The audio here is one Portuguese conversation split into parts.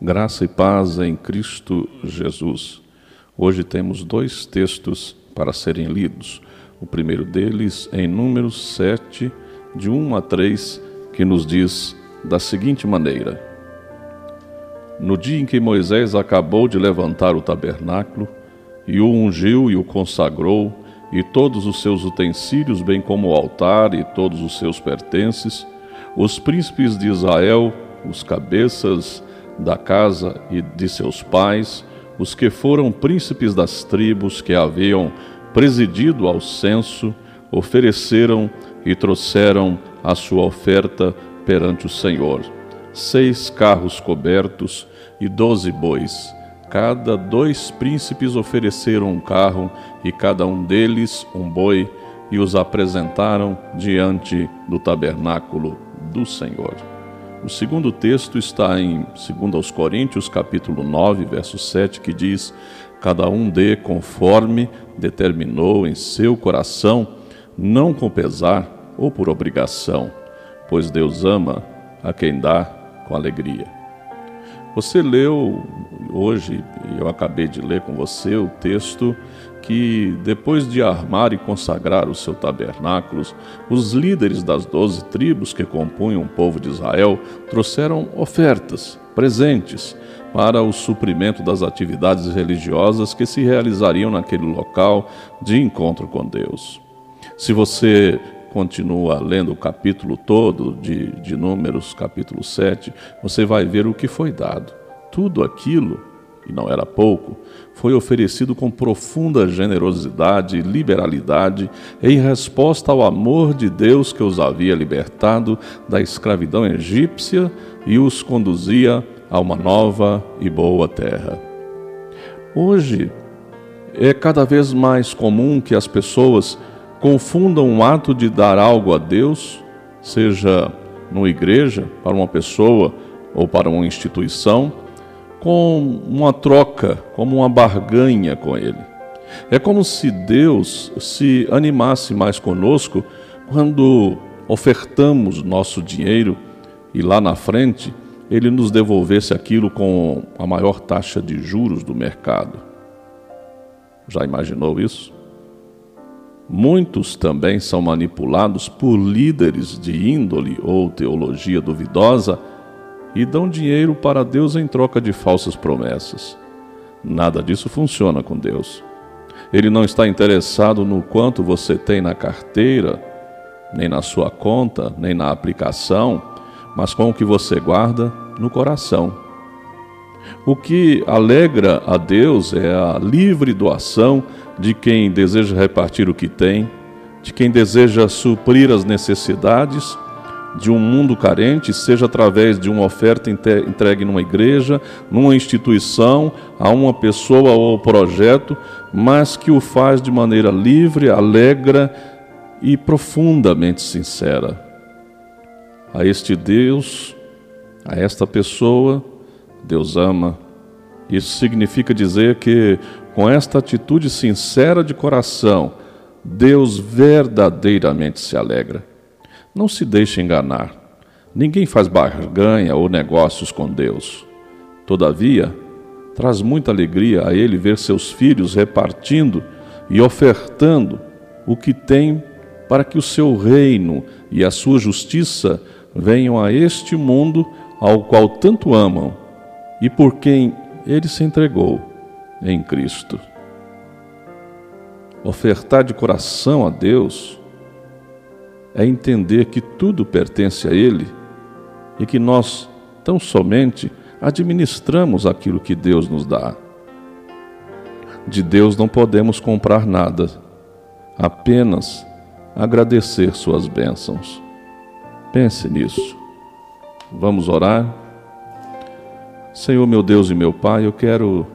Graça e paz em Cristo Jesus. Hoje temos dois textos para serem lidos. O primeiro deles em Números 7, de 1 a 3, que nos diz da seguinte maneira: No dia em que Moisés acabou de levantar o tabernáculo, e o ungiu e o consagrou, e todos os seus utensílios, bem como o altar e todos os seus pertences, os príncipes de Israel, os cabeças da casa e de seus pais, os que foram príncipes das tribos que haviam presidido ao censo, ofereceram e trouxeram a sua oferta perante o Senhor. Seis carros cobertos e doze bois. Cada dois príncipes ofereceram um carro e cada um deles um boi e os apresentaram diante do tabernáculo do Senhor. O segundo texto está em 2 Coríntios, capítulo 9, verso 7, que diz: Cada um dê conforme determinou em seu coração, não com pesar ou por obrigação, pois Deus ama a quem dá com alegria. Você leu hoje, eu acabei de ler com você o texto que, depois de armar e consagrar os seus tabernáculos, os líderes das doze tribos que compunham o povo de Israel trouxeram ofertas, presentes, para o suprimento das atividades religiosas que se realizariam naquele local de encontro com Deus. Se você continua lendo o capítulo todo de, de Números, capítulo 7, você vai ver o que foi dado. Tudo aquilo e não era pouco, foi oferecido com profunda generosidade e liberalidade em resposta ao amor de Deus que os havia libertado da escravidão egípcia e os conduzia a uma nova e boa terra. Hoje, é cada vez mais comum que as pessoas confundam o ato de dar algo a Deus, seja numa igreja, para uma pessoa ou para uma instituição, com uma troca, como uma barganha com Ele. É como se Deus se animasse mais conosco quando ofertamos nosso dinheiro e lá na frente ele nos devolvesse aquilo com a maior taxa de juros do mercado. Já imaginou isso? Muitos também são manipulados por líderes de índole ou teologia duvidosa e dão dinheiro para Deus em troca de falsas promessas. Nada disso funciona com Deus. Ele não está interessado no quanto você tem na carteira, nem na sua conta, nem na aplicação, mas com o que você guarda no coração. O que alegra a Deus é a livre doação de quem deseja repartir o que tem, de quem deseja suprir as necessidades de um mundo carente, seja através de uma oferta entregue numa igreja, numa instituição, a uma pessoa ou projeto, mas que o faz de maneira livre, alegra e profundamente sincera. A este Deus, a esta pessoa, Deus ama. Isso significa dizer que, com esta atitude sincera de coração, Deus verdadeiramente se alegra. Não se deixe enganar. Ninguém faz barganha ou negócios com Deus. Todavia, traz muita alegria a ele ver seus filhos repartindo e ofertando o que tem para que o seu reino e a sua justiça venham a este mundo ao qual tanto amam e por quem ele se entregou em Cristo. Ofertar de coração a Deus é entender que tudo pertence a Ele e que nós tão somente administramos aquilo que Deus nos dá. De Deus não podemos comprar nada, apenas agradecer Suas bênçãos. Pense nisso. Vamos orar? Senhor, meu Deus e meu Pai, eu quero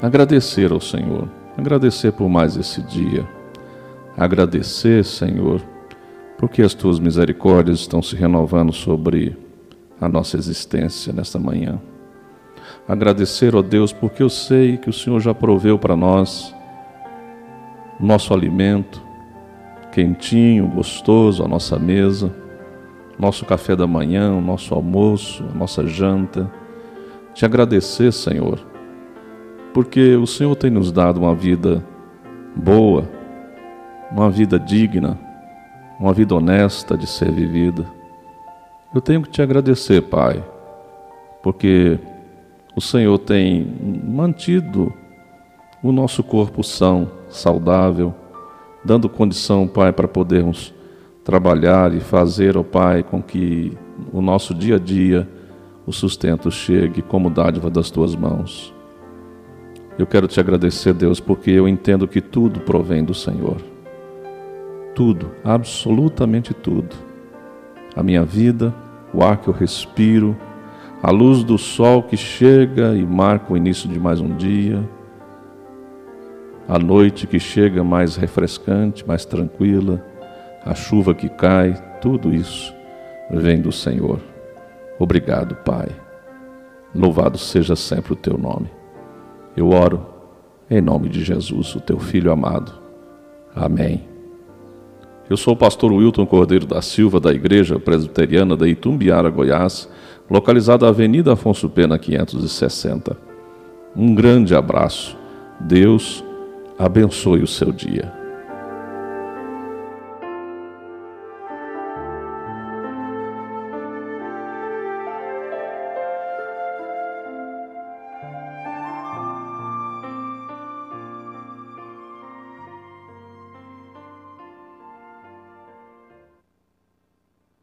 agradecer ao Senhor, agradecer por mais esse dia, agradecer, Senhor, porque as tuas misericórdias estão se renovando sobre a nossa existência nesta manhã. Agradecer, ó Deus, porque eu sei que o Senhor já proveu para nós nosso alimento, quentinho, gostoso, a nossa mesa, nosso café da manhã, o nosso almoço, a nossa janta. te agradecer, Senhor, porque o Senhor tem nos dado uma vida boa, uma vida digna, uma vida honesta de ser vivida. Eu tenho que te agradecer, Pai, porque o Senhor tem mantido o nosso corpo são, saudável, dando condição, Pai, para podermos trabalhar e fazer, ó Pai, com que o nosso dia a dia o sustento chegue como dádiva das tuas mãos. Eu quero te agradecer, Deus, porque eu entendo que tudo provém do Senhor. Tudo, absolutamente tudo. A minha vida, o ar que eu respiro, a luz do sol que chega e marca o início de mais um dia, a noite que chega mais refrescante, mais tranquila, a chuva que cai, tudo isso vem do Senhor. Obrigado, Pai. Louvado seja sempre o teu nome. Eu oro em nome de Jesus, o teu filho amado. Amém. Eu sou o pastor Wilton Cordeiro da Silva, da Igreja Presbiteriana da Itumbiara, Goiás, localizada na Avenida Afonso Pena 560. Um grande abraço. Deus abençoe o seu dia.